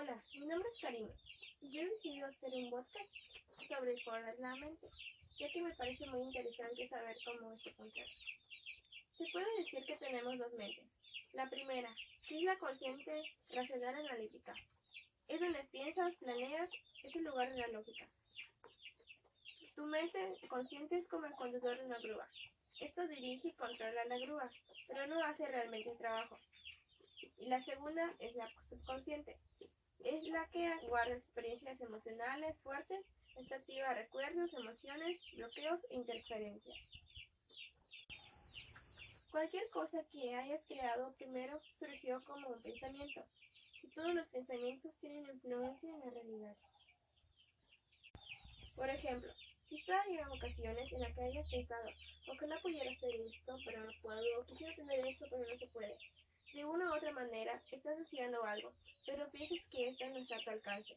Hola, mi nombre es Karima. Yo he decidido hacer un podcast sobre explorar la mente, ya que me parece muy interesante saber cómo esto funciona. Se puede decir que tenemos dos mentes. La primera, que es la consciente racional analítica. Es donde piensas, planeas, es el lugar de la lógica. Tu mente consciente es como el conductor de una grúa. Esto dirige y controla la grúa, pero no hace realmente el trabajo. Y la segunda es la subconsciente. Es la que guarda experiencias emocionales fuertes, está activa recuerdos, emociones, bloqueos e interferencias. Cualquier cosa que hayas creado primero surgió como un pensamiento, y todos los pensamientos tienen influencia en la realidad. Por ejemplo, quizá haya ocasiones en las que hayas pensado, no pudiera hacer esto, pero no puedo, o quisiera tener esto, pero no se puede. De una u otra manera, estás haciendo algo, pero piensas que esto no está a tu alcance.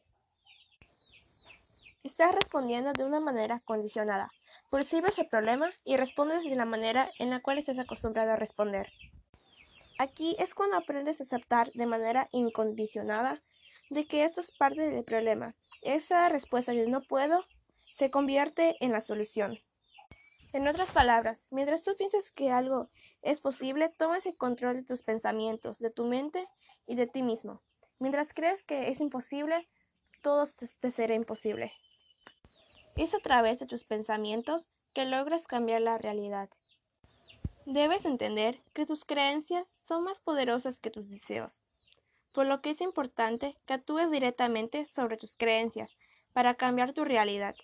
Estás respondiendo de una manera condicionada. Percibes el problema y respondes de la manera en la cual estás acostumbrado a responder. Aquí es cuando aprendes a aceptar de manera incondicionada de que esto es parte del problema. Esa respuesta de no puedo se convierte en la solución. En otras palabras, mientras tú piensas que algo es posible, tomas el control de tus pensamientos, de tu mente y de ti mismo. Mientras crees que es imposible, todo te será imposible. Es a través de tus pensamientos que logras cambiar la realidad. Debes entender que tus creencias son más poderosas que tus deseos, por lo que es importante que actúes directamente sobre tus creencias para cambiar tu realidad.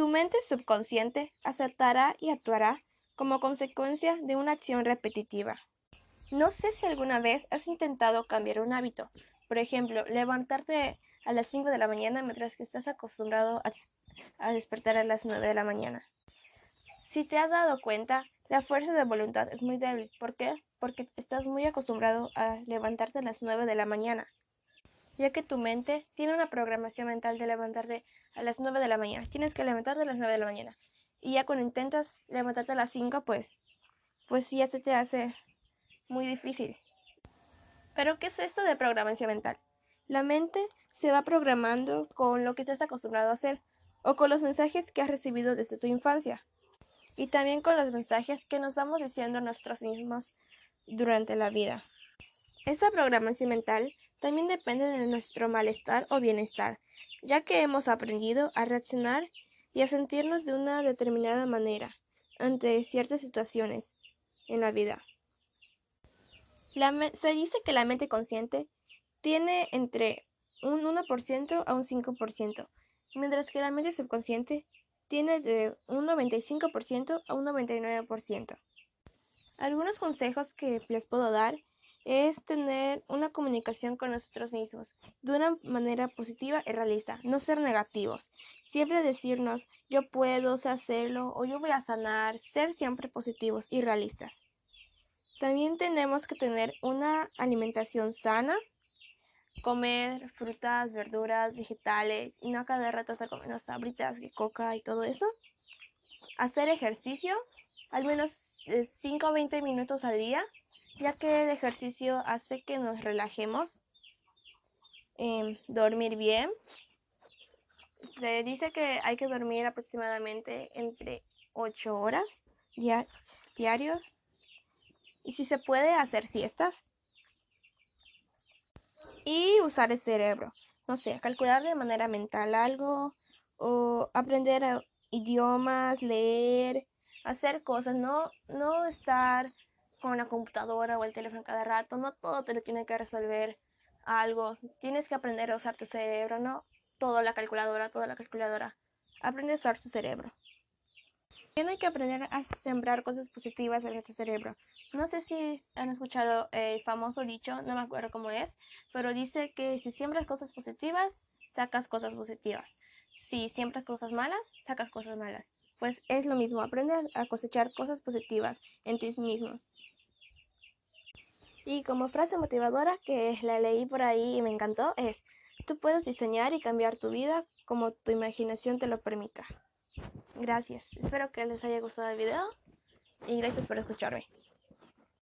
Tu mente subconsciente aceptará y actuará como consecuencia de una acción repetitiva. No sé si alguna vez has intentado cambiar un hábito, por ejemplo, levantarte a las 5 de la mañana mientras que estás acostumbrado a, despertar a las 9 de la mañana. Si te has dado cuenta, la fuerza de voluntad es muy débil. ¿Por qué? Porque estás muy acostumbrado a levantarte a las 9 de la mañana ya que tu mente tiene una programación mental de levantarte a las 9 de la mañana. Tienes que levantarte a las 9 de la mañana. Y ya cuando intentas levantarte a las 5, pues, pues ya se te hace muy difícil. Pero, ¿qué es esto de programación mental? La mente se va programando con lo que estás acostumbrado a hacer o con los mensajes que has recibido desde tu infancia y también con los mensajes que nos vamos diciendo nosotros mismos durante la vida. Esta programación mental también depende de nuestro malestar o bienestar, ya que hemos aprendido a reaccionar y a sentirnos de una determinada manera ante ciertas situaciones en la vida. se dice que la mente consciente tiene entre un 1% a un 5%, mientras que la mente subconsciente tiene de un 95% a un 99%. Algunos consejos que les puedo dar es tener una comunicación con nosotros mismos de una manera positiva y realista, no ser negativos, siempre decirnos yo puedo, hacerlo o yo voy a sanar, ser siempre positivos y realistas. También tenemos que tener una alimentación sana, comer frutas, verduras, vegetales y no cada rato estar comiendo sabritas, coca y todo eso. Hacer ejercicio, al menos 5 o 20 minutos al día ya que el ejercicio hace que nos relajemos, em, dormir bien. Se dice que hay que dormir aproximadamente entre 8 horas diarios. Y si se puede hacer siestas. Y usar el cerebro, no sé, calcular de manera mental algo o aprender idiomas, leer, hacer cosas, no, no estar con la computadora o el teléfono cada rato. No todo te lo tiene que resolver algo. Tienes que aprender a usar tu cerebro, no todo la calculadora, toda la calculadora. Aprende a usar tu cerebro. También hay que aprender a sembrar cosas positivas en nuestro cerebro. No sé si han escuchado el famoso dicho, no me acuerdo cómo es, pero dice que si siembras cosas positivas, sacas cosas positivas. Si siembras cosas malas, sacas cosas malas. Pues es lo mismo, aprende a cosechar cosas positivas en ti mismos. Y como frase motivadora que la leí por ahí y me encantó es, tú puedes diseñar y cambiar tu vida como tu imaginación te lo permita. Gracias, espero que les haya gustado el video y gracias por escucharme.